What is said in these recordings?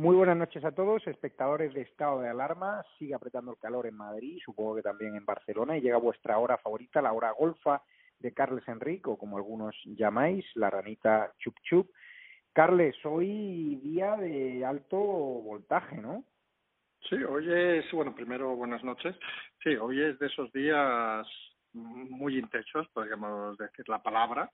Muy buenas noches a todos, espectadores de estado de alarma. Sigue apretando el calor en Madrid, supongo que también en Barcelona, y llega vuestra hora favorita, la hora golfa de Carles Enrique, o como algunos llamáis, la ranita chup chup. Carles, hoy día de alto voltaje, ¿no? Sí, hoy es, bueno, primero buenas noches. Sí, hoy es de esos días muy intensos, podríamos decir la palabra,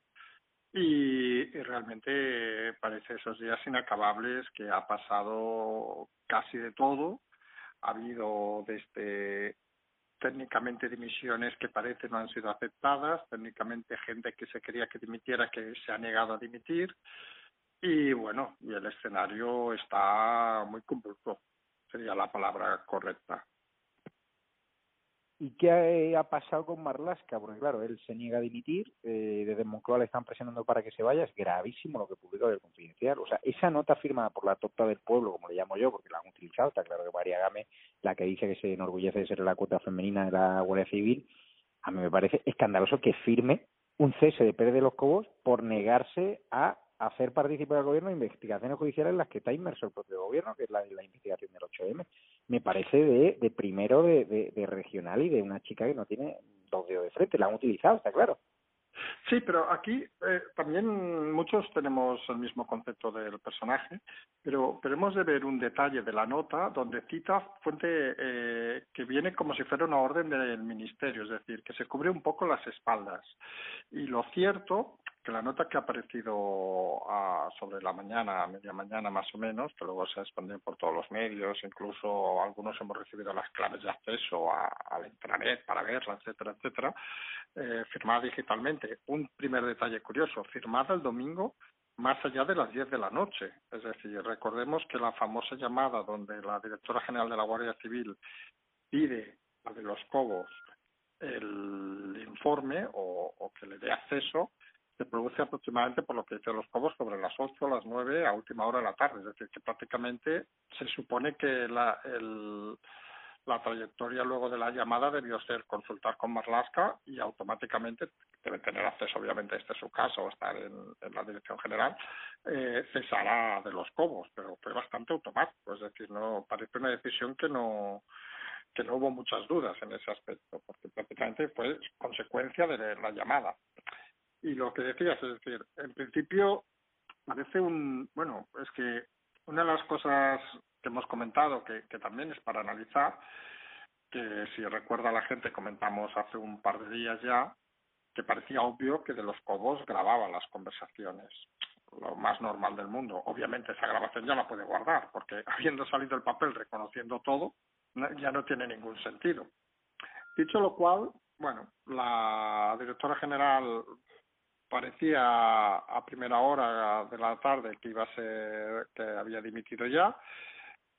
y, realmente parece esos días inacabables que ha pasado casi de todo. Ha habido desde técnicamente dimisiones que parece no han sido aceptadas, técnicamente gente que se quería que dimitiera que se ha negado a dimitir y bueno, y el escenario está muy convulso, sería la palabra correcta. ¿Y qué ha pasado con Marlasca? Porque claro, él se niega a dimitir, eh, desde Moncloa le están presionando para que se vaya, es gravísimo lo que publicó del Confidencial. O sea, esa nota firmada por la tota del pueblo, como le llamo yo, porque la han utilizado, está claro que María Game, la que dice que se enorgullece de ser la cuota femenina de la Guardia Civil, a mí me parece escandaloso que firme un cese de Pérez de los Cobos por negarse a hacer participar al gobierno en investigaciones judiciales en las que está inmerso el propio gobierno, que es la, investigación del 8M. Me parece de, de primero de, de, de, regional y de una chica que no tiene dos dedos de frente. La han utilizado, está claro. Sí, pero aquí eh, también muchos tenemos el mismo concepto del personaje, pero, pero hemos de ver un detalle de la nota donde cita fuente eh, que viene como si fuera una orden del ministerio, es decir, que se cubre un poco las espaldas. Y lo cierto que la nota que ha aparecido a, sobre la mañana, a media mañana más o menos, que luego se ha expandido por todos los medios, incluso algunos hemos recibido las claves de acceso a, al intranet para verla, etcétera, etcétera, eh, firmada digitalmente. Un primer detalle curioso, firmada el domingo más allá de las 10 de la noche. Es decir, recordemos que la famosa llamada donde la directora general de la Guardia Civil pide a de los Cobos el informe o que le dé acceso, se produce aproximadamente, por lo que dicen los cobos, sobre las 8 o las 9 a última hora de la tarde. Es decir, que prácticamente se supone que la, el, la trayectoria luego de la llamada debió ser consultar con Marlaska y automáticamente debe tener acceso, obviamente, este es su caso, estar en, en la dirección general, eh, cesará de los cobos, pero fue bastante automático. Es decir, no parece una decisión que no que no hubo muchas dudas en ese aspecto, porque prácticamente fue consecuencia de la llamada y lo que decías, es decir, en principio parece un, bueno, es que una de las cosas que hemos comentado, que, que también es para analizar, que si recuerda la gente comentamos hace un par de días ya, que parecía obvio que de los cobos grababan las conversaciones, lo más normal del mundo. Obviamente esa grabación ya la puede guardar, porque habiendo salido el papel reconociendo todo, ya no tiene ningún sentido. Dicho lo cual, bueno, la directora general parecía a primera hora de la tarde que iba a ser que había dimitido ya,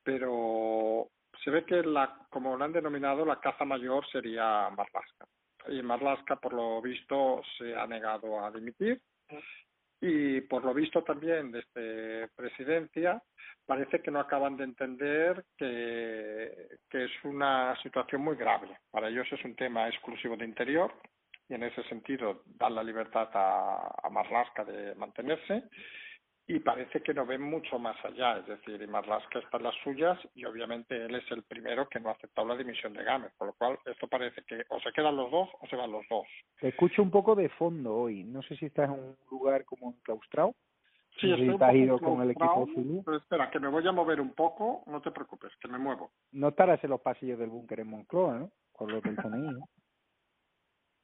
pero se ve que la como lo han denominado la caza mayor sería Marlaska y Marlaska por lo visto se ha negado a dimitir y por lo visto también desde presidencia parece que no acaban de entender que, que es una situación muy grave. Para ellos es un tema exclusivo de interior y en ese sentido dan la libertad a, a Marlaska de mantenerse y parece que no ven mucho más allá, es decir, y Marlaska está en las suyas y obviamente él es el primero que no ha aceptado la dimisión de Gámez, por lo cual esto parece que o se quedan los dos o se van los dos. Te escucho un poco de fondo hoy, no sé si estás en un lugar como enclaustrado. Sí, estoy un poco ido con el equipo Zulu. Pero espera, que me voy a mover un poco, no te preocupes, que me muevo. No estarás en los pasillos del búnker en Moncloa, ¿no? Con lo que ¿no?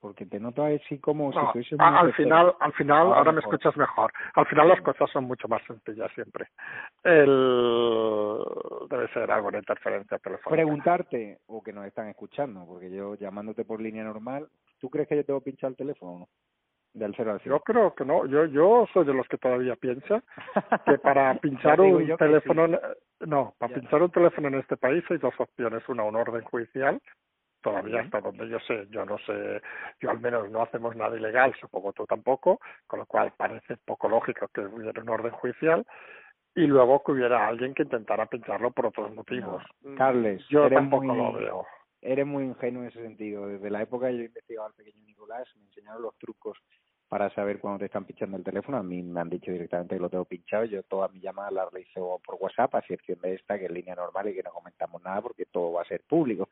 Porque te noto así como no, si a, al final al final ahora, ahora me escuchas mejor al final las cosas son mucho más sencillas siempre el debe ser algo de interferencia telefónica preguntarte o que nos están escuchando porque yo llamándote por línea normal ¿tú crees que yo tengo pinchado el teléfono o no? del 0 al 100. Yo creo que no, yo yo soy de los que todavía piensa que para pinchar un teléfono, sí. no, para ya. pinchar un teléfono en este país hay dos opciones, una un orden judicial todavía hasta donde yo sé, yo no sé, yo al menos no hacemos nada ilegal, supongo tú tampoco, con lo cual parece poco lógico que hubiera un orden judicial y luego que hubiera alguien que intentara pincharlo por otros motivos. No. Carles, yo tampoco muy, lo veo. Eres muy ingenuo en ese sentido. Desde la época que yo investigaba al pequeño Nicolás, me enseñaron los trucos para saber cuándo te están pinchando el teléfono. A mí me han dicho directamente que lo tengo pinchado. Yo todas mis llamadas las realizo por WhatsApp, a excepción de esta, que es línea normal y que no comentamos nada porque todo va a ser público.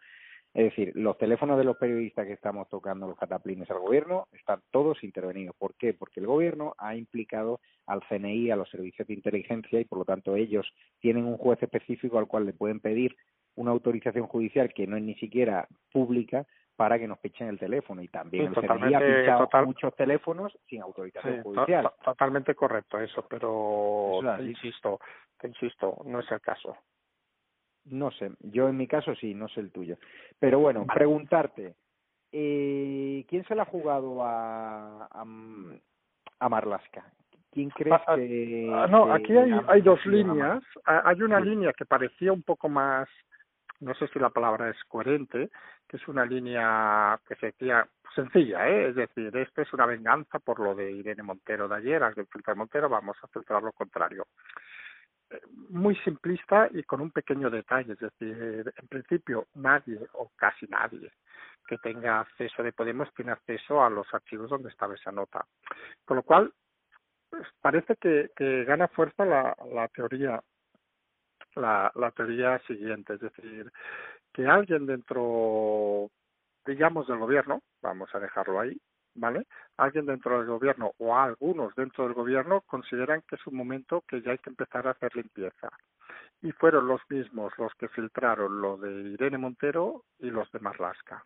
Es decir, los teléfonos de los periodistas que estamos tocando los cataplines al gobierno están todos intervenidos. ¿Por qué? Porque el gobierno ha implicado al CNI, a los servicios de inteligencia y por lo tanto ellos tienen un juez específico al cual le pueden pedir una autorización judicial que no es ni siquiera pública para que nos pichen el teléfono y también el CNI ha pinchado muchos teléfonos sin autorización judicial. totalmente correcto eso, pero te insisto, te insisto, no es el caso. No sé, yo en mi caso sí, no sé el tuyo. Pero bueno, preguntarte, eh, ¿quién se la ha jugado a, a, a Marlaska? ¿Quién crees ah, ah, que...? Ah, no, aquí hay, hay dos líneas. Hay una línea que parecía un poco más no sé si la palabra es coherente, que es una línea que se decía sencilla, ¿eh? es decir, esto es una venganza por lo de Irene Montero de ayer, al filtrar Montero, vamos a filtrar lo contrario. Muy simplista y con un pequeño detalle, es decir, en principio nadie o casi nadie que tenga acceso de Podemos tiene acceso a los archivos donde estaba esa nota. Con lo cual, pues, parece que, que gana fuerza la, la teoría la, la teoría siguiente, es decir, que alguien dentro, digamos, del gobierno, vamos a dejarlo ahí, ¿vale? Alguien dentro del gobierno o algunos dentro del gobierno consideran que es un momento que ya hay que empezar a hacer limpieza. Y fueron los mismos los que filtraron lo de Irene Montero y los de Marlasca.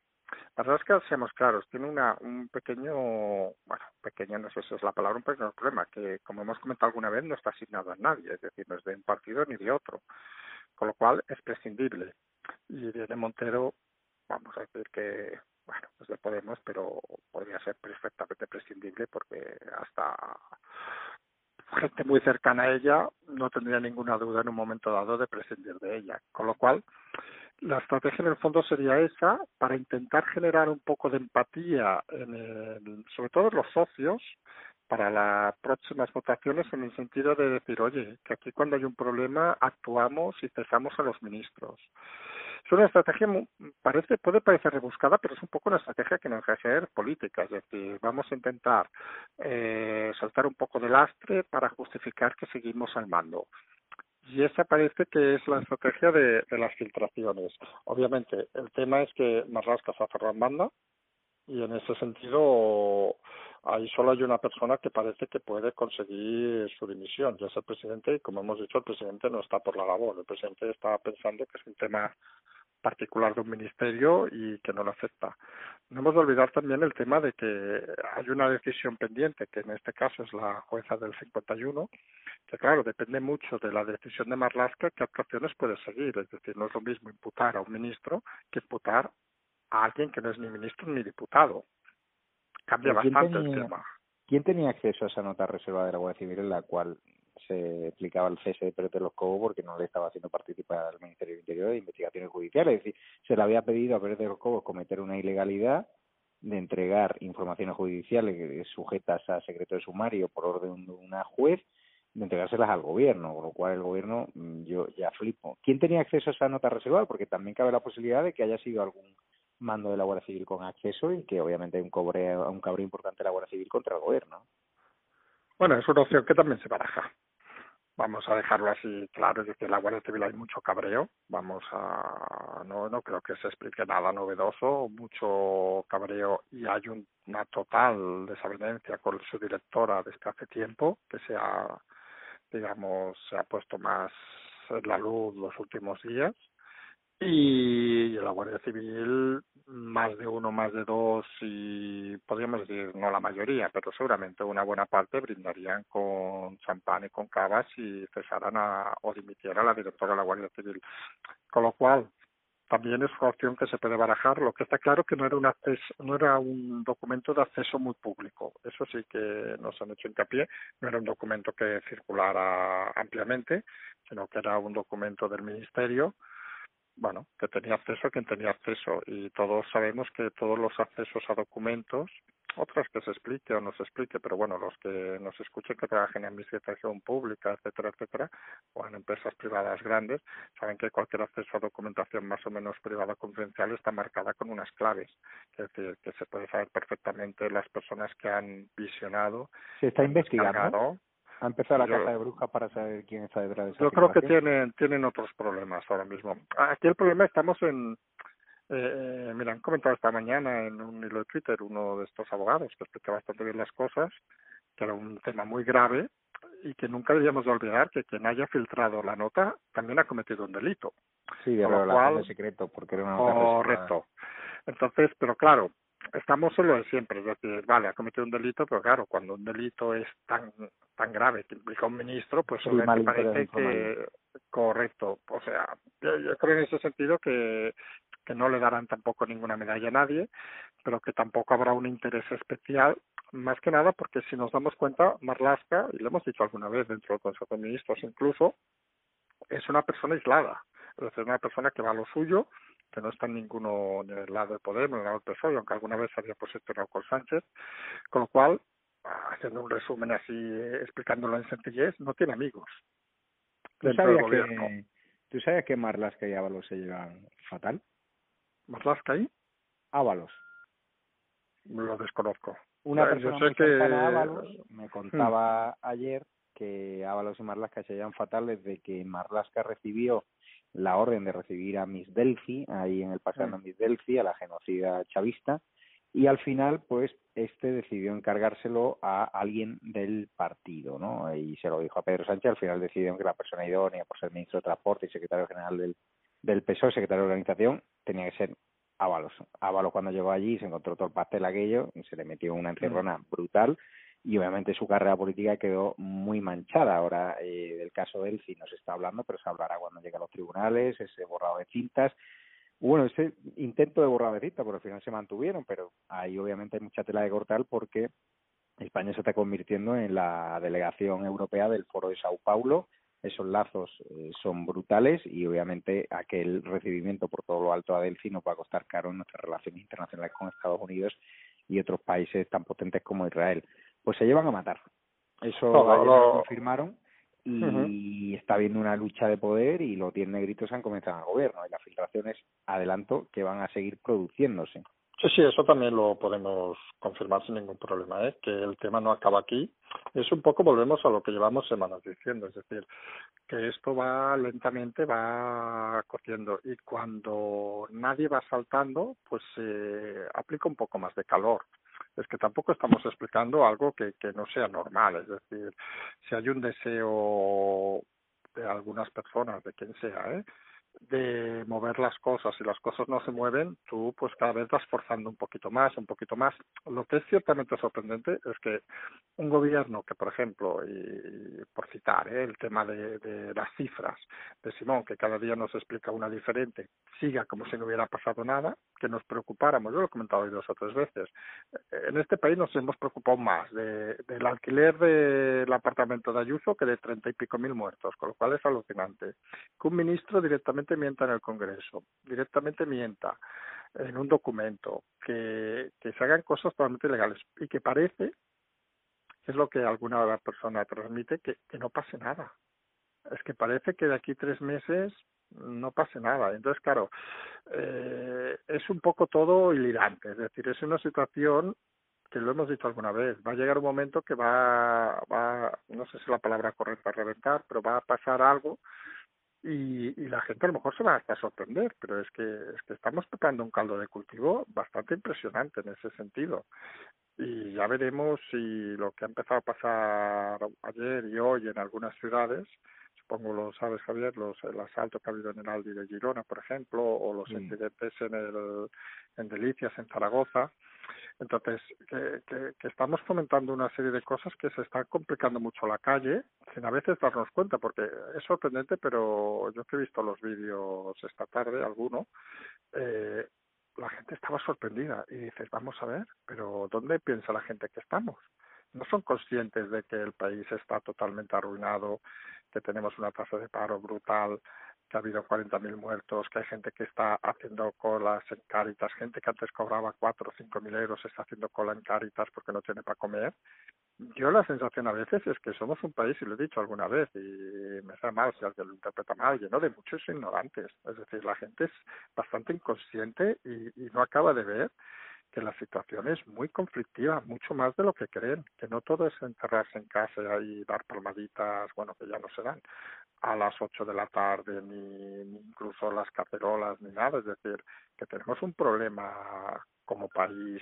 Marlaska, seamos claros, tiene una, un pequeño, bueno, pequeño, no sé si es la palabra, un pequeño problema, que como hemos comentado alguna vez, no está asignado a nadie, es decir, no es de un partido ni de otro, con lo cual es prescindible. Y Irene Montero, vamos a decir que, bueno, es de Podemos, pero podría ser perfectamente prescindible porque hasta gente muy cercana a ella no tendría ninguna duda en un momento dado de prescindir de ella. Con lo cual, la estrategia en el fondo sería esa para intentar generar un poco de empatía en el, sobre todo en los socios para las próximas votaciones en el sentido de decir oye que aquí cuando hay un problema actuamos y cesamos a los ministros es una estrategia parece puede parecer rebuscada pero es un poco una estrategia que no deja de ser política es decir vamos a intentar eh, saltar un poco de lastre para justificar que seguimos al mando y esa parece que es la estrategia de, de las filtraciones. Obviamente, el tema es que Marlaska se ha cerrado en banda y en ese sentido ahí solo hay una persona que parece que puede conseguir su dimisión, ya es el presidente, y como hemos dicho, el presidente no está por la labor, el presidente está pensando que es un tema particular de un ministerio y que no lo acepta. No hemos de olvidar también el tema de que hay una decisión pendiente, que en este caso es la jueza del 51, que claro, depende mucho de la decisión de Marlaska qué actuaciones puede seguir. Es decir, no es lo mismo imputar a un ministro que imputar a alguien que no es ni ministro ni diputado. Cambia bastante el tema. ¿Quién tenía acceso a esa nota reservada de la Guardia Civil en la cual se explicaba el cese de Pérez de los Cobos porque no le estaba haciendo participar al Ministerio del Interior de investigaciones judiciales. Es decir, se le había pedido a Pérez de los Cobos cometer una ilegalidad de entregar informaciones judiciales sujetas a secreto de sumario por orden de una juez de entregárselas al gobierno, con lo cual el gobierno mm, yo ya flipo. ¿Quién tenía acceso a esa nota reservada? Porque también cabe la posibilidad de que haya sido algún mando de la Guardia Civil con acceso y que obviamente hay un cobre un cabreo importante de la Guardia Civil contra el gobierno. Bueno, es una opción que también se baraja vamos a dejarlo así claro, es decir, la Guardia Civil hay mucho cabreo, vamos a, no, no creo que se explique nada novedoso, mucho cabreo y hay una total desavenencia con su directora desde hace tiempo, que se ha, digamos, se ha puesto más en la luz los últimos días y la Guardia Civil más de uno, más de dos y podríamos decir no la mayoría, pero seguramente una buena parte brindarían con champán y con cavas y cesaran a, o dimitieran a la directora de la Guardia Civil. Con lo cual, también es una opción que se puede barajar. Lo que está claro que no era un acceso, no era un documento de acceso muy público. Eso sí que nos han hecho hincapié. No era un documento que circulara ampliamente, sino que era un documento del ministerio bueno, que tenía acceso quien tenía acceso y todos sabemos que todos los accesos a documentos otras que se explique o no se explique, pero bueno, los que nos escuchen que trabajen en administración pública, etcétera, etcétera, o en empresas privadas grandes, saben que cualquier acceso a documentación más o menos privada confidencial está marcada con unas claves, es decir, que se puede saber perfectamente las personas que han visionado. Se está investigando. Ha empezado la casa de brujas para saber quién está detrás de esa Yo creo que tienen, tienen otros problemas ahora mismo. Aquí el problema estamos en eh, mira, han comentado esta mañana en un hilo de Twitter uno de estos abogados que explica bastante bien las cosas, que era un tema muy grave y que nunca deberíamos olvidar que quien haya filtrado la nota también ha cometido un delito. Sí, de lo de secreto, porque era una nota Correcto. Entonces, pero claro, estamos en lo de siempre, es decir, vale, ha cometido un delito, pero claro, cuando un delito es tan tan grave que implica un ministro, pues me parece que correcto, o sea, yo, creo en ese sentido que que no le darán tampoco ninguna medalla a nadie, pero que tampoco habrá un interés especial, más que nada porque si nos damos cuenta, Marlaska, y lo hemos dicho alguna vez dentro del Consejo de Ministros incluso, es una persona aislada, es decir, una persona que va a lo suyo, que no está en ninguno ni del lado de Podemos ni del lado del PSOE, aunque alguna vez había posicionado con Sánchez, con lo cual, haciendo un resumen así, explicándolo en sencillez, no tiene amigos. ¿Tú sabías, que, ¿Tú sabías que Marlaska y Ábalos se llevan fatal? ¿Marlaska ahí? Ábalos. Lo desconozco. Una persona que... Ábalos me contaba hmm. ayer que Ábalos y Marlaska se llevan fatal desde que Marlaska recibió la orden de recibir a Miss Delphi, ahí en el pasado hmm. Miss Delphi, a la genocida chavista, y al final, pues, este decidió encargárselo a alguien del partido, ¿no? Y se lo dijo a Pedro Sánchez, al final decidieron que la persona idónea por ser ministro de Transporte y secretario general del, del PSOE, secretario de organización, tenía que ser Ábalos. Ábalos cuando llegó allí se encontró todo el pastel aquello, y se le metió una encerrona brutal y obviamente su carrera política quedó muy manchada. Ahora eh, del caso de él sí no se está hablando, pero se hablará cuando llegue a los tribunales, ese borrado de cintas. Bueno, ese intento de borrado de cintas, por al final se mantuvieron, pero ahí obviamente hay mucha tela de cortar porque España se está convirtiendo en la delegación europea del Foro de Sao Paulo esos lazos eh, son brutales y obviamente aquel recibimiento por todo lo alto a Delphi nos va a costar caro en nuestras relaciones internacionales con Estados Unidos y otros países tan potentes como Israel. Pues se llevan a matar. Eso lo confirmaron y está habiendo una lucha de poder y los diez negritos han comenzado al gobierno y las filtraciones, adelanto, que van a seguir produciéndose. Sí, sí, eso también lo podemos confirmar sin ningún problema, ¿eh? que el tema no acaba aquí. Es un poco, volvemos a lo que llevamos semanas diciendo, es decir, que esto va lentamente, va corriendo y cuando nadie va saltando, pues se aplica un poco más de calor. Es que tampoco estamos explicando algo que, que no sea normal, es decir, si hay un deseo de algunas personas, de quien sea, ¿eh? De mover las cosas y las cosas no se mueven, tú pues cada vez vas forzando un poquito más, un poquito más. Lo que es ciertamente sorprendente es que un gobierno que, por ejemplo, y por citar ¿eh? el tema de, de las cifras de Simón, que cada día nos explica una diferente, siga como si no hubiera pasado nada, que nos preocupáramos, yo lo he comentado hoy dos o tres veces, en este país nos hemos preocupado más de, del alquiler del apartamento de Ayuso que de treinta y pico mil muertos, con lo cual es alucinante. Que un ministro directamente mienta en el Congreso, directamente mienta en un documento, que, que se hagan cosas totalmente legales y que parece, es lo que alguna persona transmite, que, que no pase nada. Es que parece que de aquí tres meses no pase nada. Entonces, claro, eh, es un poco todo hilirante, es decir, es una situación que lo hemos dicho alguna vez, va a llegar un momento que va, va no sé si la palabra correcta es reventar, pero va a pasar algo y, y la gente a lo mejor se va a sorprender, pero es que, es que estamos preparando un caldo de cultivo bastante impresionante en ese sentido. Y ya veremos si lo que ha empezado a pasar ayer y hoy en algunas ciudades supongo lo sabes Javier, los, el asalto que ha habido en el Aldi de Girona, por ejemplo, o los incidentes en, el, en Delicias, en Zaragoza. Entonces, que, que, que, estamos fomentando una serie de cosas que se están complicando mucho la calle, sin a veces darnos cuenta, porque es sorprendente, pero yo que he visto los vídeos esta tarde, alguno, eh, la gente estaba sorprendida y dices, vamos a ver, pero ¿dónde piensa la gente que estamos? No son conscientes de que el país está totalmente arruinado, que tenemos una tasa de paro brutal, que ha habido 40.000 muertos, que hay gente que está haciendo colas en Cáritas, gente que antes cobraba 4 o 5 mil euros está haciendo cola en Cáritas porque no tiene para comer. Yo la sensación a veces es que somos un país, y lo he dicho alguna vez, y me sabe mal si alguien lo interpreta mal, lleno de muchos ignorantes. Es decir, la gente es bastante inconsciente y, y no acaba de ver que la situación es muy conflictiva, mucho más de lo que creen, que no todo es encerrarse en casa y dar palmaditas, bueno, que ya no se dan a las ocho de la tarde, ni, incluso las cacerolas, ni nada. Es decir, que tenemos un problema como país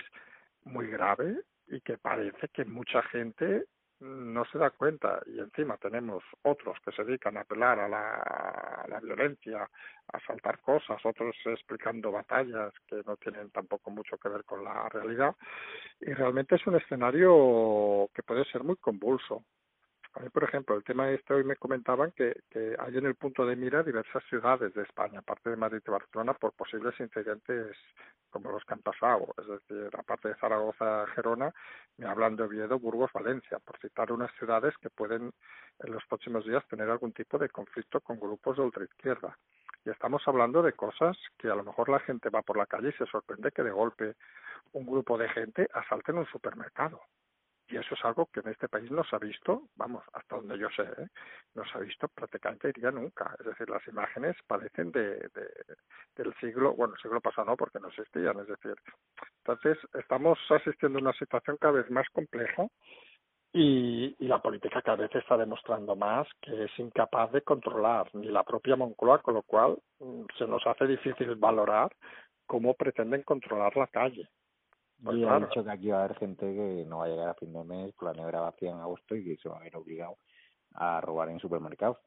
muy grave y que parece que mucha gente no se da cuenta y encima tenemos otros que se dedican a apelar a la, a la violencia, a saltar cosas, otros explicando batallas que no tienen tampoco mucho que ver con la realidad y realmente es un escenario que puede ser muy convulso. A mí, por ejemplo, el tema este hoy me comentaban que, que hay en el punto de mira diversas ciudades de España, aparte de Madrid y Barcelona, por posibles incidentes como los que han pasado. Es decir, aparte de Zaragoza, Gerona, me hablan de Oviedo, Burgos, Valencia, por citar unas ciudades que pueden en los próximos días tener algún tipo de conflicto con grupos de ultraizquierda. Y estamos hablando de cosas que a lo mejor la gente va por la calle y se sorprende que de golpe un grupo de gente asalte en un supermercado y eso es algo que en este país no se ha visto, vamos, hasta donde yo sé, ¿eh? no se ha visto prácticamente diría nunca. Es decir, las imágenes parecen de, de, del siglo, bueno, el siglo pasado no, porque no existían. Es decir, entonces estamos asistiendo a una situación cada vez más compleja y, y la política cada vez está demostrando más que es incapaz de controlar ni la propia Moncloa, con lo cual mm, se nos hace difícil valorar cómo pretenden controlar la calle. Pues y ha dicho que aquí va a haber gente que no va a llegar a fin de mes con la nevera vacía en agosto y que se va a ver obligado a robar en supermercados.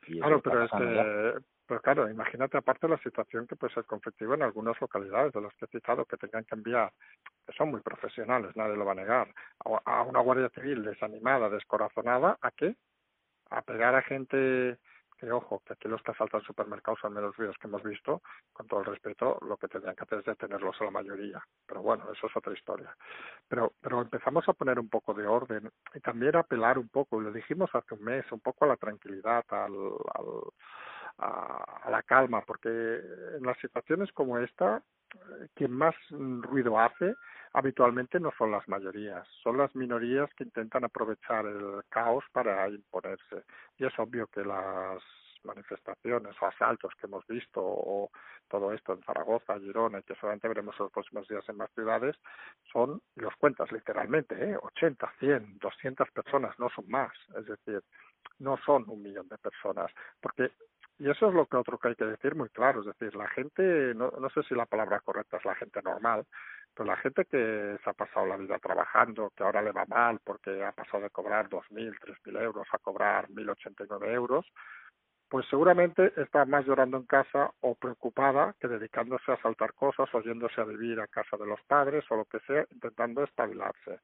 claro, pero es que, pues claro, imagínate aparte la situación que puede ser conflictiva en algunas localidades de las que he citado que tengan que enviar, que son muy profesionales, nadie lo va a negar, a una guardia civil desanimada, descorazonada, ¿a qué? A pegar a gente que ojo, que aquí los que asaltan supermercados, al menos vídeos que hemos visto, con todo el respeto, lo que tendrían que hacer es detenerlos a la mayoría. Pero bueno, eso es otra historia. Pero, pero empezamos a poner un poco de orden y también a apelar un poco, lo dijimos hace un mes, un poco a la tranquilidad, al, a, a la calma, porque en las situaciones como esta, quien más ruido hace habitualmente no son las mayorías, son las minorías que intentan aprovechar el caos para imponerse. Y es obvio que las manifestaciones asaltos que hemos visto o todo esto en Zaragoza, Girona y que solamente veremos en los próximos días en más ciudades son, los cuentas literalmente, ¿eh? 80, 100, 200 personas, no son más. Es decir, no son un millón de personas. Porque y eso es lo que otro que hay que decir muy claro, es decir, la gente, no, no sé si la palabra correcta es la gente normal, pero la gente que se ha pasado la vida trabajando, que ahora le va mal porque ha pasado de cobrar 2.000, 3.000 euros a cobrar 1.089 euros, pues seguramente está más llorando en casa o preocupada que dedicándose a saltar cosas o yéndose a vivir a casa de los padres o lo que sea, intentando estabilarse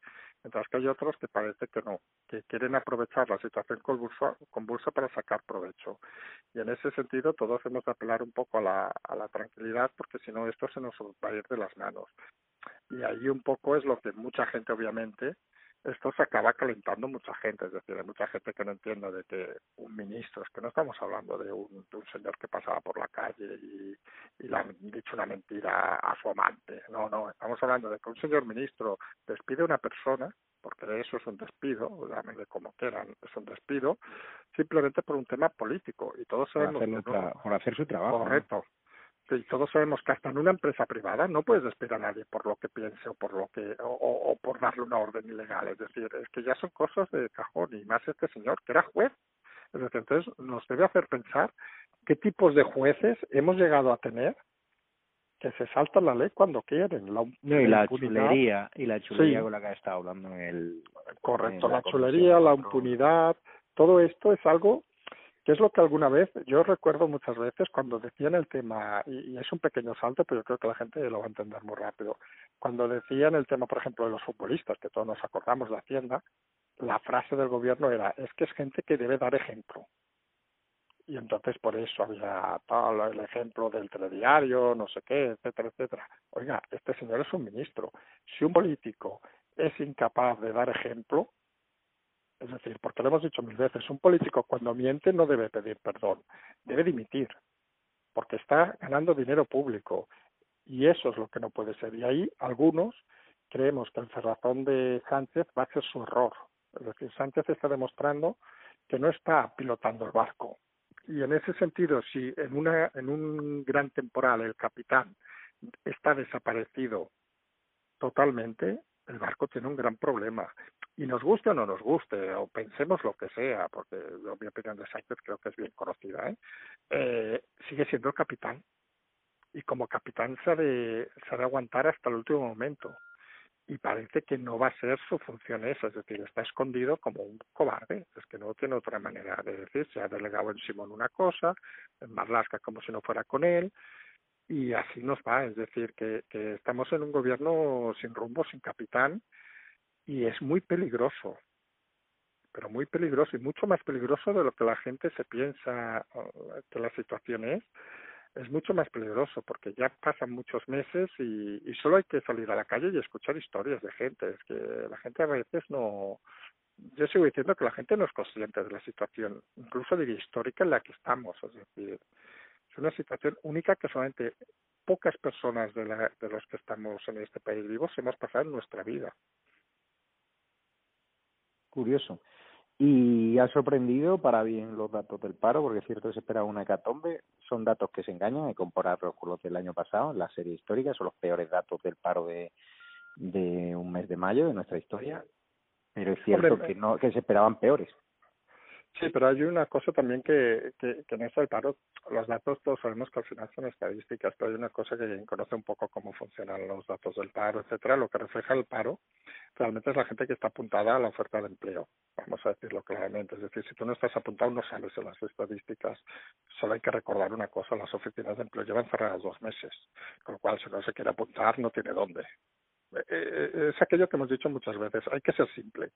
mientras que hay otros que parece que no, que quieren aprovechar la situación convulsa, convulsa para sacar provecho. Y en ese sentido todos hemos de apelar un poco a la, a la tranquilidad porque si no esto se nos va a ir de las manos. Y ahí un poco es lo que mucha gente obviamente esto se acaba calentando mucha gente, es decir, hay mucha gente que no entiende de que un ministro, es que no estamos hablando de un, de un señor que pasaba por la calle y, y le han dicho una mentira a su amante, no, no, estamos hablando de que un señor ministro despide a una persona, porque eso es un despido, llámenle como quieran, es un despido, simplemente por un tema político, y todos sabemos... Por, que no, por hacer su trabajo. Correcto. Sí, todos sabemos que hasta en una empresa privada no puedes despedir a nadie por lo que piense o por lo que o, o, por darle una orden ilegal. Es decir, es que ya son cosas de cajón y más este señor que era juez. Es decir, entonces nos debe hacer pensar qué tipos de jueces hemos llegado a tener que se saltan la ley cuando quieren. La, no, y la, chulería y la chulería sí. con la que ha estado hablando en el correcto, en la, la chulería, la impunidad, todo esto es algo que es lo que alguna vez, yo recuerdo muchas veces cuando decían el tema, y, es un pequeño salto, pero yo creo que la gente lo va a entender muy rápido, cuando decían el tema, por ejemplo, de los futbolistas, que todos nos acordamos de Hacienda, la frase del gobierno era, es que es gente que debe dar ejemplo. Y entonces por eso había tal, el ejemplo del telediario, no sé qué, etcétera, etcétera. Oiga, este señor es un ministro. Si un político es incapaz de dar ejemplo, es decir, porque lo hemos dicho mil veces, un político cuando miente no debe pedir perdón, debe dimitir. porque está ganando dinero público y eso es lo que no puede ser. Y ahí algunos creemos que el cerrazón de Sánchez va a ser su error. Es decir, Sánchez está demostrando que no está pilotando el barco. Y en ese sentido, si en, una, en un gran temporal el capitán está desaparecido totalmente, el barco tiene un gran problema. Y nos guste o no nos guste, o pensemos lo que sea, porque mi opinión de Sánchez creo que es bien conocida, ¿eh? Eh, sigue siendo el capitán. Y como capitán se ha, de, aguantar hasta el último momento y parece que no va a ser su función esa, es decir, está escondido como un cobarde, es que no tiene otra manera de decir, se ha delegado en Simón una cosa, en Marlasca como si no fuera con él, y así nos va, es decir, que, que estamos en un gobierno sin rumbo, sin capitán, y es muy peligroso, pero muy peligroso y mucho más peligroso de lo que la gente se piensa que la situación es, es mucho más peligroso porque ya pasan muchos meses y, y solo hay que salir a la calle y escuchar historias de gente. Es que la gente a veces no. Yo sigo diciendo que la gente no es consciente de la situación, incluso diría histórica en la que estamos. Es decir, es una situación única que solamente pocas personas de, la, de los que estamos en este país vivos hemos pasado en nuestra vida. Curioso. Y ha sorprendido para bien los datos del paro, porque es cierto que se espera una hecatombe. Son datos que se engañan, hay compararlos con los del año pasado, en la serie histórica, son los peores datos del paro de, de un mes de mayo de nuestra historia. Pero es cierto que no que se esperaban peores. Sí, pero hay una cosa también que, que, que en eso del paro, los datos todos sabemos que al final son estadísticas, pero hay una cosa que conoce un poco cómo funcionan los datos del paro, etcétera, lo que refleja el paro realmente es la gente que está apuntada a la oferta de empleo, vamos a decirlo claramente. Es decir, si tú no estás apuntado no sales en las estadísticas. Solo hay que recordar una cosa, las oficinas de empleo llevan cerradas dos meses, con lo cual si no se quiere apuntar no tiene dónde. Eh, eh, es aquello que hemos dicho muchas veces, hay que ser simple.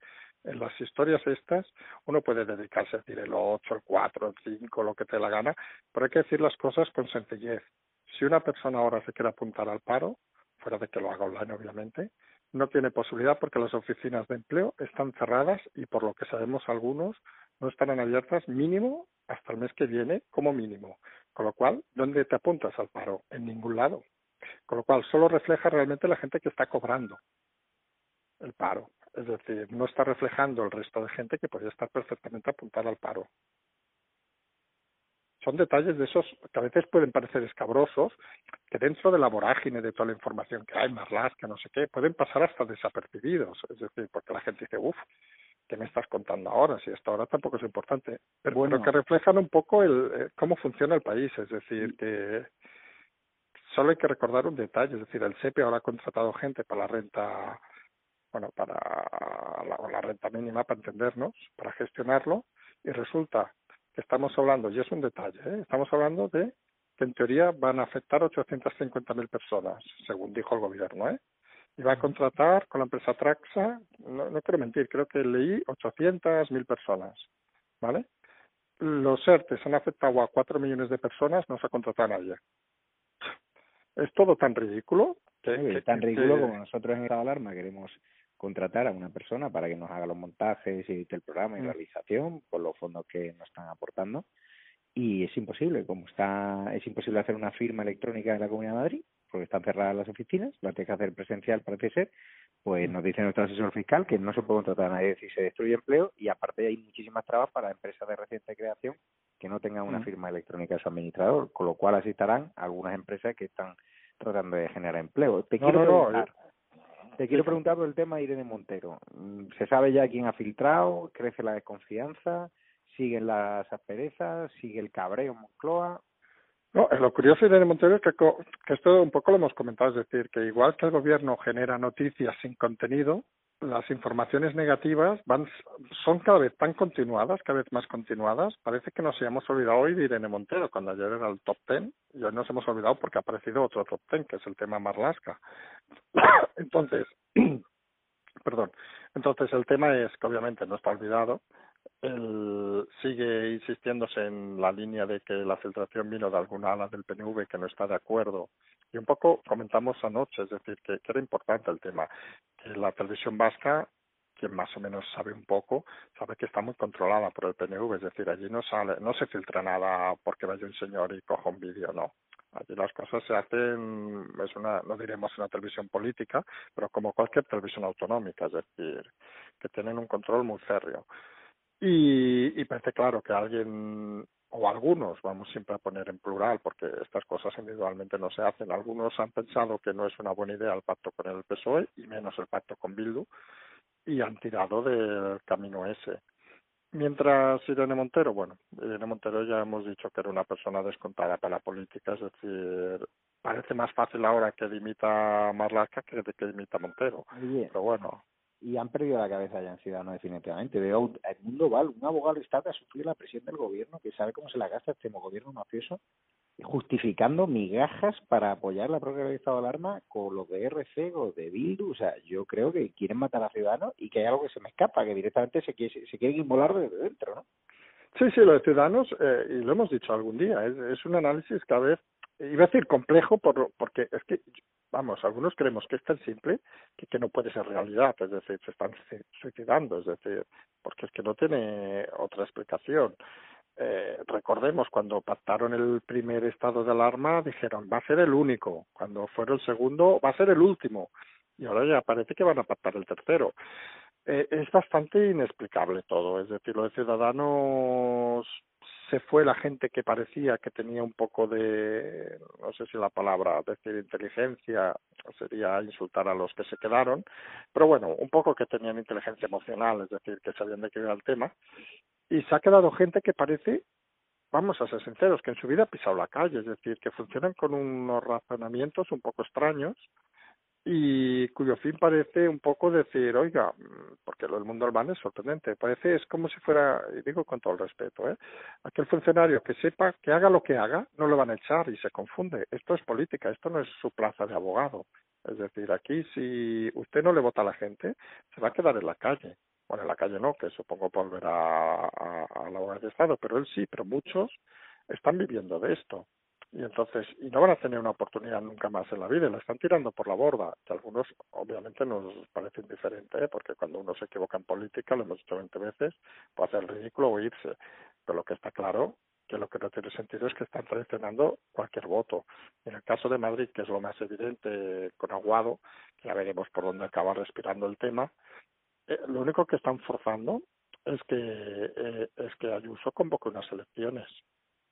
En las historias estas uno puede dedicarse a decir el 8, el 4, el 5, lo que te la gana, pero hay que decir las cosas con sencillez. Si una persona ahora se quiere apuntar al paro, fuera de que lo haga online obviamente, no tiene posibilidad porque las oficinas de empleo están cerradas y por lo que sabemos algunos no estarán abiertas mínimo hasta el mes que viene como mínimo. Con lo cual, ¿dónde te apuntas al paro? En ningún lado. Con lo cual, solo refleja realmente la gente que está cobrando el paro. Es decir, no está reflejando el resto de gente que podría estar perfectamente apuntada al paro. Son detalles de esos que a veces pueden parecer escabrosos, que dentro de la vorágine de toda la información que hay, más que no sé qué, pueden pasar hasta desapercibidos. Es decir, porque la gente dice, uff, ¿qué me estás contando ahora? Si esto ahora tampoco es importante. Pero bueno, que reflejan un poco el, eh, cómo funciona el país. Es decir, que solo hay que recordar un detalle, es decir, el SEPE ahora ha contratado gente para la renta, bueno, para la, la renta mínima, para entendernos, para gestionarlo, y resulta que estamos hablando, y es un detalle, ¿eh? estamos hablando de que en teoría van a afectar 850.000 personas, según dijo el gobierno, ¿eh? Y va a contratar con la empresa Traxa, no, no quiero mentir, creo que leí 800.000 personas, ¿vale? Los ERTES han afectado a 4 millones de personas, no se ha contratado a nadie es todo tan ridículo. Que, tan ridículo como nosotros en Estado Alarma queremos contratar a una persona para que nos haga los montajes y edite el programa y mm. realización por los fondos que nos están aportando y es imposible como está es imposible hacer una firma electrónica en la Comunidad de Madrid porque están cerradas las oficinas lo tiene que hacer presencial parece ser pues nos dice nuestro asesor fiscal que no se puede contratar a nadie si se destruye empleo y aparte hay muchísimas trabas para empresas de reciente creación que no tengan una mm. firma electrónica de su administrador, con lo cual asistirán algunas empresas que están tratando de generar empleo. Te quiero preguntar, te quiero preguntar por el tema de Irene Montero. Mm, ¿Se sabe ya quién ha filtrado? ¿Crece la desconfianza? ¿Siguen las asperezas? ¿Sigue el cabreo en Moncloa? No, lo curioso de Irene Montero es que, que esto un poco lo hemos comentado, es decir, que igual que el gobierno genera noticias sin contenido, las informaciones negativas van son cada vez tan continuadas, cada vez más continuadas. Parece que nos hayamos olvidado hoy de Irene Montero, cuando ayer era el top ten, y hoy nos hemos olvidado porque ha aparecido otro top ten, que es el tema Marlasca. Entonces, perdón, entonces el tema es que obviamente no está olvidado, él sigue insistiéndose en la línea de que la filtración vino de alguna ala del PNV que no está de acuerdo. Y un poco comentamos anoche, es decir, que, que era importante el tema, que la televisión vasca quien más o menos sabe un poco, sabe que está muy controlada por el PNV, es decir, allí no sale, no se filtra nada porque vaya un señor y coja un vídeo, no. Allí las cosas se hacen, es una, no diremos una televisión política, pero como cualquier televisión autonómica, es decir, que tienen un control muy férreo. Y, y parece claro que alguien o algunos, vamos siempre a poner en plural, porque estas cosas individualmente no se hacen. Algunos han pensado que no es una buena idea el pacto con el PSOE y menos el pacto con Bildu y han tirado del camino ese. Mientras Irene Montero, bueno, Irene Montero ya hemos dicho que era una persona descontada para la política, es decir, parece más fácil ahora que dimita Marlaska que que dimita Montero. Pero bueno, y han perdido la cabeza ya en Ciudadanos definitivamente. Veo a Edmundo Val, un abogado está a sufrir la presión del gobierno que sabe cómo se la gasta este gobierno mafioso, justificando migajas para apoyar la propia del estado de alarma con los de RC o de Bildu. O sea, yo creo que quieren matar a Ciudadanos y que hay algo que se me escapa, que directamente se, quiere, se quieren inmolar desde dentro, ¿no? Sí, sí, lo de Ciudadanos, eh, y lo hemos dicho algún día, es, es un análisis cada vez iba a decir complejo por, porque es que, vamos, algunos creemos que es tan simple que, que no puede ser realidad, es decir, se están suicidando, es decir, porque es que no tiene otra explicación. Eh, recordemos, cuando pactaron el primer estado de alarma, dijeron, va a ser el único, cuando fueron el segundo, va a ser el último, y ahora ya parece que van a pactar el tercero. Eh, es bastante inexplicable todo, es decir, lo de Ciudadanos se fue la gente que parecía que tenía un poco de, no sé si la palabra decir inteligencia sería insultar a los que se quedaron, pero bueno, un poco que tenían inteligencia emocional, es decir, que sabían de qué era el tema, y se ha quedado gente que parece, vamos a ser sinceros, que en su vida ha pisado la calle, es decir, que funcionan con unos razonamientos un poco extraños, y cuyo fin parece un poco decir, oiga, porque lo del mundo urbano es sorprendente, parece es como si fuera, y digo con todo el respeto, ¿eh? aquel funcionario que sepa que haga lo que haga, no lo van a echar y se confunde. Esto es política, esto no es su plaza de abogado. Es decir, aquí si usted no le vota a la gente, se va a quedar en la calle. Bueno, en la calle no, que supongo volverá a, a la hora de Estado, pero él sí, pero muchos están viviendo de esto y entonces y no van a tener una oportunidad nunca más en la vida y la están tirando por la borda que algunos obviamente nos parece indiferente ¿eh? porque cuando uno se equivoca en política lo hemos dicho 20 veces puede hacer el ridículo o irse. Pero lo que está claro que lo que no tiene sentido es que están traicionando cualquier voto. En el caso de Madrid que es lo más evidente con Aguado ya veremos por dónde acaba respirando el tema eh, lo único que están forzando es que eh, es que Ayuso convoque unas elecciones.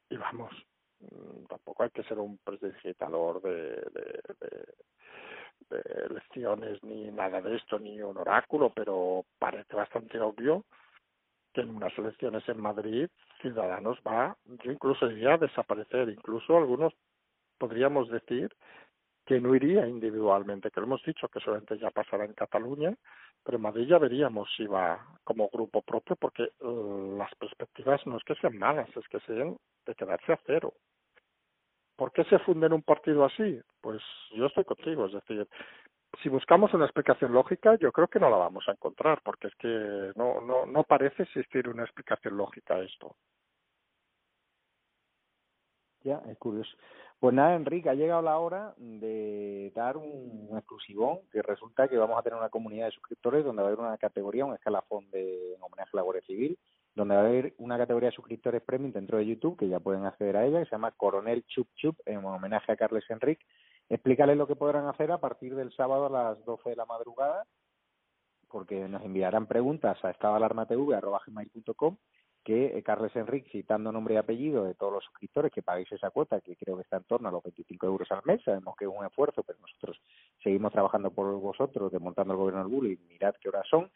Y vamos tampoco hay que ser un prestigitador de, de, de, de elecciones ni nada de esto, ni un oráculo, pero parece bastante obvio que en unas elecciones en Madrid Ciudadanos va, yo incluso diría a desaparecer, incluso algunos podríamos decir que no iría individualmente, que lo hemos dicho que solamente ya pasará en Cataluña, pero en Madrid ya veríamos si va como grupo propio, porque uh, las perspectivas no es que sean malas, es que sean de quedarse a cero. ¿Por qué se funde un partido así? Pues yo estoy contigo, es decir, si buscamos una explicación lógica, yo creo que no la vamos a encontrar, porque es que no, no, no parece existir una explicación lógica a esto. Ya, es curioso. Pues nada, Enrique, ha llegado la hora de dar un, exclusivón, que resulta que vamos a tener una comunidad de suscriptores donde va a haber una categoría, un escalafón de en homenaje a la Guardia Civil, donde va a haber una categoría de suscriptores premium dentro de YouTube, que ya pueden acceder a ella, que se llama Coronel Chup Chup, en homenaje a Carles Enrique. Explícales lo que podrán hacer a partir del sábado a las 12 de la madrugada, porque nos enviarán preguntas a estadalarmatv.com que eh, Carles Enrique, citando nombre y apellido de todos los suscriptores que pagáis esa cuota, que creo que está en torno a los 25 euros al mes, sabemos que es un esfuerzo, pero nosotros seguimos trabajando por vosotros, desmontando el gobierno del bulo y mirad qué horas son,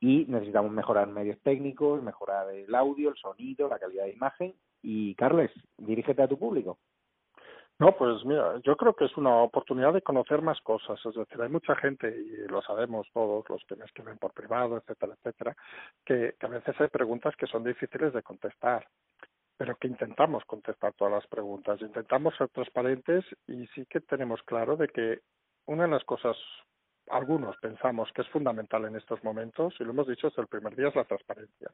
y necesitamos mejorar medios técnicos, mejorar el audio, el sonido, la calidad de imagen. Y Carles, dirígete a tu público. No, pues mira, yo creo que es una oportunidad de conocer más cosas. Es decir, hay mucha gente, y lo sabemos todos, los que me escriben por privado, etcétera, etcétera, que, que a veces hay preguntas que son difíciles de contestar, pero que intentamos contestar todas las preguntas. Intentamos ser transparentes y sí que tenemos claro de que una de las cosas algunos pensamos que es fundamental en estos momentos, y lo hemos dicho desde el primer día, es la transparencia.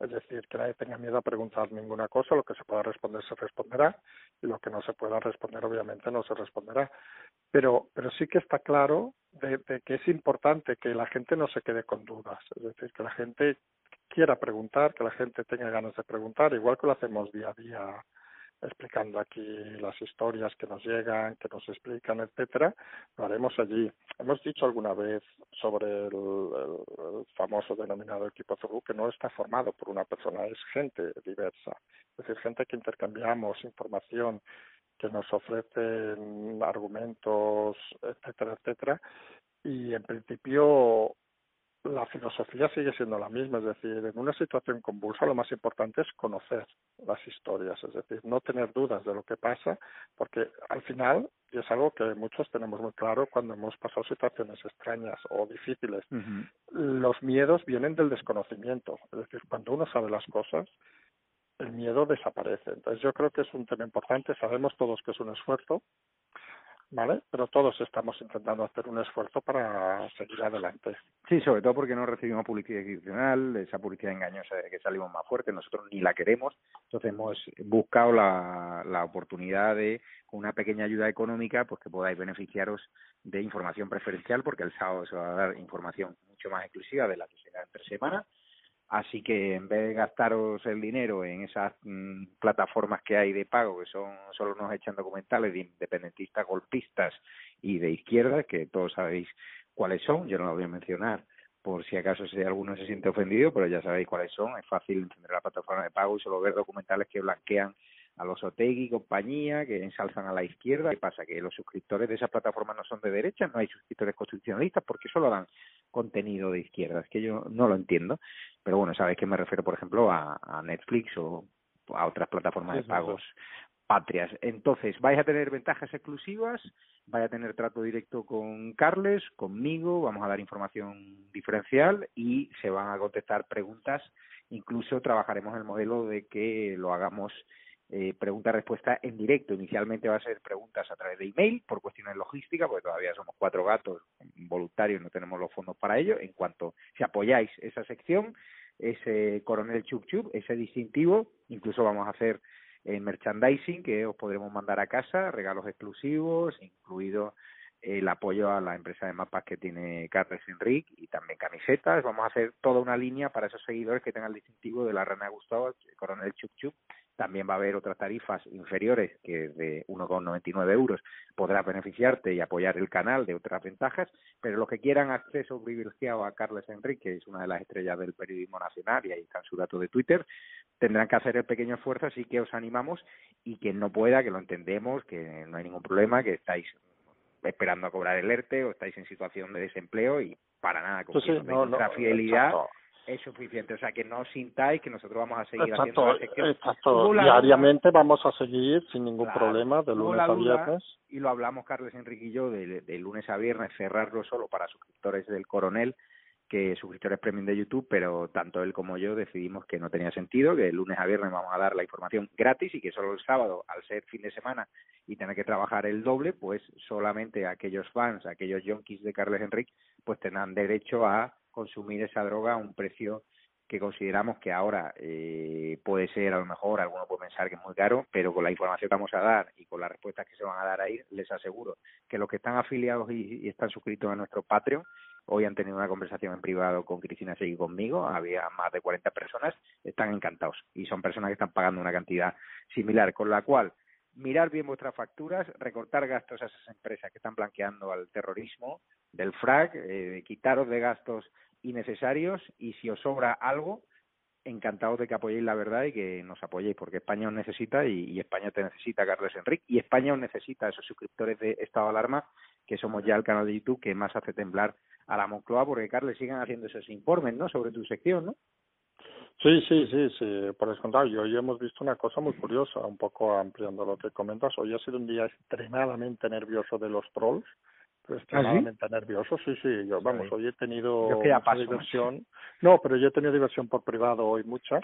Es decir, que nadie tenga miedo a preguntar ninguna cosa, lo que se pueda responder se responderá, y lo que no se pueda responder obviamente no se responderá. Pero, pero sí que está claro de, de que es importante que la gente no se quede con dudas, es decir, que la gente quiera preguntar, que la gente tenga ganas de preguntar, igual que lo hacemos día a día explicando aquí las historias que nos llegan, que nos explican, etcétera, lo haremos allí. Hemos dicho alguna vez sobre el, famoso denominado equipo Zulu que no está formado por una persona, es gente diversa, es decir, gente que intercambiamos información, que nos ofrecen argumentos, etcétera, etcétera, y en principio la filosofía sigue siendo la misma, es decir, en una situación convulsa lo más importante es conocer las historias, es decir, no tener dudas de lo que pasa, porque al final, y es algo que muchos tenemos muy claro cuando hemos pasado situaciones extrañas o difíciles, los miedos vienen del desconocimiento, es decir, cuando uno sabe las cosas, el miedo desaparece. Entonces yo creo que es un tema importante, sabemos todos que es un esfuerzo, ¿vale? Pero todos estamos intentando hacer un esfuerzo para seguir adelante. Sí, sobre todo porque no recibimos publicidad institucional, esa publicidad engañosa de que salimos más fuertes, nosotros ni la queremos, entonces hemos buscado la, la oportunidad de, con una pequeña ayuda económica, pues que podáis beneficiaros de información preferencial, porque el sábado se va a dar información mucho más exclusiva de la que se da entre semana, Así que en vez de gastaros el dinero en esas mm, plataformas que hay de pago, que son solo nos echan documentales de independentistas, golpistas y de izquierda, que todos sabéis cuáles son, yo no lo voy a mencionar por si acaso si alguno se siente ofendido, pero ya sabéis cuáles son, es fácil encender la plataforma de pago y solo ver documentales que blanquean a los Otegui y compañía, que ensalzan a la izquierda. ¿Qué pasa? Que los suscriptores de esa plataforma no son de derecha, no hay suscriptores constitucionalistas, porque solo dan contenido de izquierda. Es que yo no lo entiendo. Pero bueno, sabéis que me refiero, por ejemplo, a, a Netflix o a otras plataformas de pagos patrias. Entonces, vais a tener ventajas exclusivas, vais a tener trato directo con Carles, conmigo, vamos a dar información diferencial y se van a contestar preguntas. Incluso trabajaremos el modelo de que lo hagamos eh, pregunta-respuesta en directo. Inicialmente va a ser preguntas a través de email por cuestiones logísticas, porque todavía somos cuatro gatos voluntarios, no tenemos los fondos para ello. En cuanto si apoyáis esa sección, ese coronel Chup Chup, ese distintivo, incluso vamos a hacer en merchandising que os podremos mandar a casa, regalos exclusivos, incluido el apoyo a la empresa de mapas que tiene Carles Enrique y también camisetas. Vamos a hacer toda una línea para esos seguidores que tengan el distintivo de la Reina Gustavo, Coronel Chup Chup. También va a haber otras tarifas inferiores que de 1,99 euros podrás beneficiarte y apoyar el canal de otras ventajas, pero los que quieran acceso privilegiado a Carles Enrique, que es una de las estrellas del periodismo nacional y ahí están sus datos de Twitter, tendrán que hacer el pequeño esfuerzo, así que os animamos y quien no pueda, que lo entendemos, que no hay ningún problema, que estáis esperando a cobrar el ERTE o estáis en situación de desempleo y para nada con sí, no, fidelidad es suficiente. O sea, que no sintáis que nosotros vamos a seguir exacto, haciendo la sección. Exacto. Diariamente vamos a seguir sin ningún problema de lunes a viernes. Y lo hablamos Carles Enrique y yo de, de lunes a viernes, cerrarlo solo para suscriptores del Coronel que suscriptores premium de YouTube, pero tanto él como yo decidimos que no tenía sentido, que el lunes a viernes vamos a dar la información gratis y que solo el sábado, al ser fin de semana y tener que trabajar el doble, pues solamente aquellos fans, aquellos yonkis de Carles Enrique, pues tendrán derecho a consumir esa droga a un precio que consideramos que ahora eh, puede ser, a lo mejor, alguno puede pensar que es muy caro, pero con la información que vamos a dar y con las respuestas que se van a dar ahí, les aseguro que los que están afiliados y, y están suscritos a nuestro Patreon Hoy han tenido una conversación en privado con Cristina Segui conmigo, había más de 40 personas, están encantados y son personas que están pagando una cantidad similar, con la cual mirar bien vuestras facturas, recortar gastos a esas empresas que están blanqueando al terrorismo del FRAC, eh, quitaros de gastos innecesarios y si os sobra algo, encantados de que apoyéis la verdad y que nos apoyéis, porque España os necesita y, y España te necesita, Carlos Enrique, y España os necesita a esos suscriptores de Estado de Alarma, que somos ya el canal de YouTube que más hace temblar a la Moncloa porque, Carles, sigan haciendo esos informes, ¿no?, sobre tu sección, ¿no? Sí, sí, sí, sí, por descontado. Y hoy hemos visto una cosa muy curiosa, un poco ampliando lo que comentas. Hoy ha sido un día extremadamente nervioso de los trolls, extremadamente ¿Ah, sí? nervioso. Sí, sí, yo, vamos, hoy he tenido yo diversión. No, pero yo he tenido diversión por privado hoy mucha.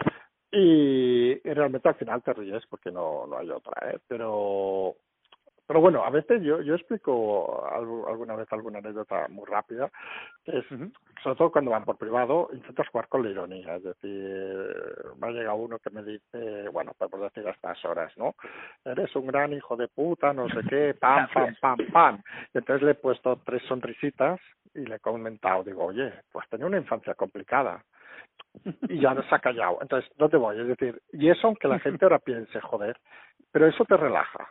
Y, y realmente al final te ríes porque no, no hay otra, ¿eh? Pero pero bueno, a veces yo, yo explico alguna vez alguna anécdota muy rápida, que es, sobre todo cuando van por privado, intentas jugar con la ironía. Es decir, me ha llegado uno que me dice, bueno, pues por decir a estas horas, ¿no? Eres un gran hijo de puta, no sé qué, pam, pam, pam, pam. Y entonces le he puesto tres sonrisitas y le he comentado, digo, oye, pues tenía una infancia complicada y ya se ha callado. Entonces, no te voy? Es decir, y eso aunque la gente ahora piense, joder, pero eso te relaja.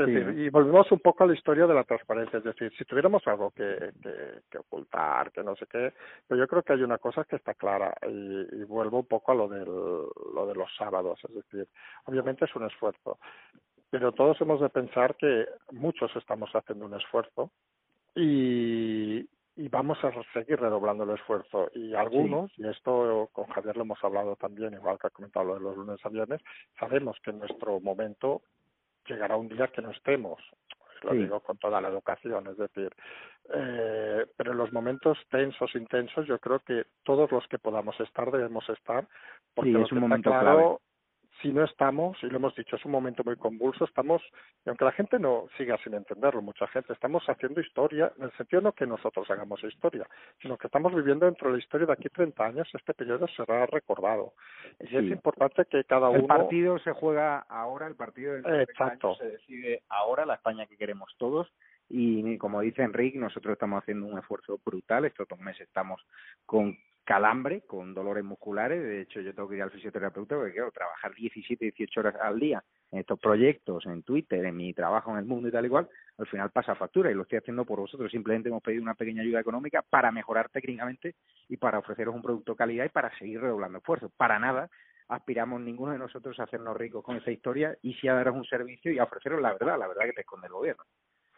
Es decir, y volvemos un poco a la historia de la transparencia, es decir, si tuviéramos algo que, que, que ocultar, que no sé qué, pero yo creo que hay una cosa que está clara y, y vuelvo un poco a lo, del, lo de los sábados, es decir, obviamente es un esfuerzo, pero todos hemos de pensar que muchos estamos haciendo un esfuerzo y, y vamos a seguir redoblando el esfuerzo. Y algunos, y esto con Javier lo hemos hablado también, igual que ha comentado lo de los lunes a viernes, sabemos que en nuestro momento llegará un día que no estemos. Lo digo con toda la educación, es decir, eh, pero en los momentos tensos, intensos, yo creo que todos los que podamos estar debemos estar, porque es un momento claro si no estamos, y lo hemos dicho, es un momento muy convulso, estamos, y aunque la gente no siga sin entenderlo, mucha gente, estamos haciendo historia, en el sentido no que nosotros hagamos historia, sino que estamos viviendo dentro de la historia de aquí 30 años, este periodo será recordado. Y es importante que cada uno... El partido se juega ahora, el partido del Exacto. se decide ahora, la España que queremos todos, y como dice Enrique, nosotros estamos haciendo un esfuerzo brutal, estos dos meses estamos con calambre, con dolores musculares. De hecho, yo tengo que ir al fisioterapeuta porque quiero trabajar 17, 18 horas al día en estos proyectos, en Twitter, en mi trabajo en el mundo y tal igual, al final pasa factura y lo estoy haciendo por vosotros. Simplemente hemos pedido una pequeña ayuda económica para mejorar técnicamente y para ofreceros un producto de calidad y para seguir redoblando esfuerzos. Para nada aspiramos ninguno de nosotros a hacernos ricos con esa historia y sí a daros un servicio y a ofreceros la verdad, la verdad que te esconde el gobierno.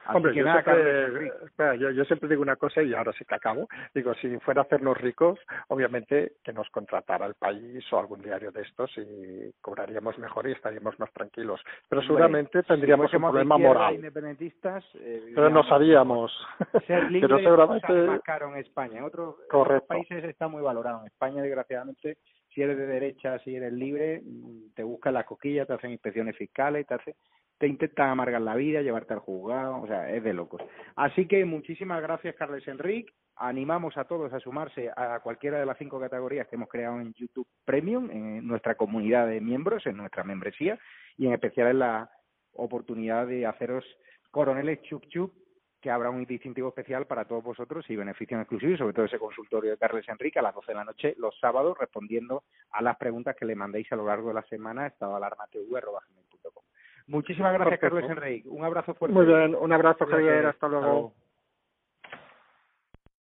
Hombre, yo, siempre, espera, yo, yo, siempre digo una cosa y ahora sí que acabo. Digo, si fuera a hacernos ricos, obviamente que nos contratara el país o algún diario de estos y cobraríamos mejor y estaríamos más tranquilos. Pero seguramente tendríamos un problema moral. Independentistas, eh, Pero no sabíamos. Ser libre Pero seguramente... es más caro en España. En otros, en otros países está muy valorado. En España, desgraciadamente, si eres de derecha, si eres libre, mm, te buscan las coquillas, te hacen inspecciones fiscales, te hacen te intentan amargar la vida, llevarte al juzgado, o sea, es de locos. Así que muchísimas gracias, Carles Enrique. Animamos a todos a sumarse a cualquiera de las cinco categorías que hemos creado en YouTube Premium, en nuestra comunidad de miembros, en nuestra membresía, y en especial en la oportunidad de haceros coroneles chup chup que habrá un distintivo especial para todos vosotros y beneficios exclusivos, sobre todo ese consultorio de Carles Enrique a las 12 de la noche los sábados, respondiendo a las preguntas que le mandéis a lo largo de la semana, estadoalarmatv.com. Muchísimas gracias, Carlos Enrique. Un abrazo fuerte. Muy bien, un abrazo, Javier. Hasta luego.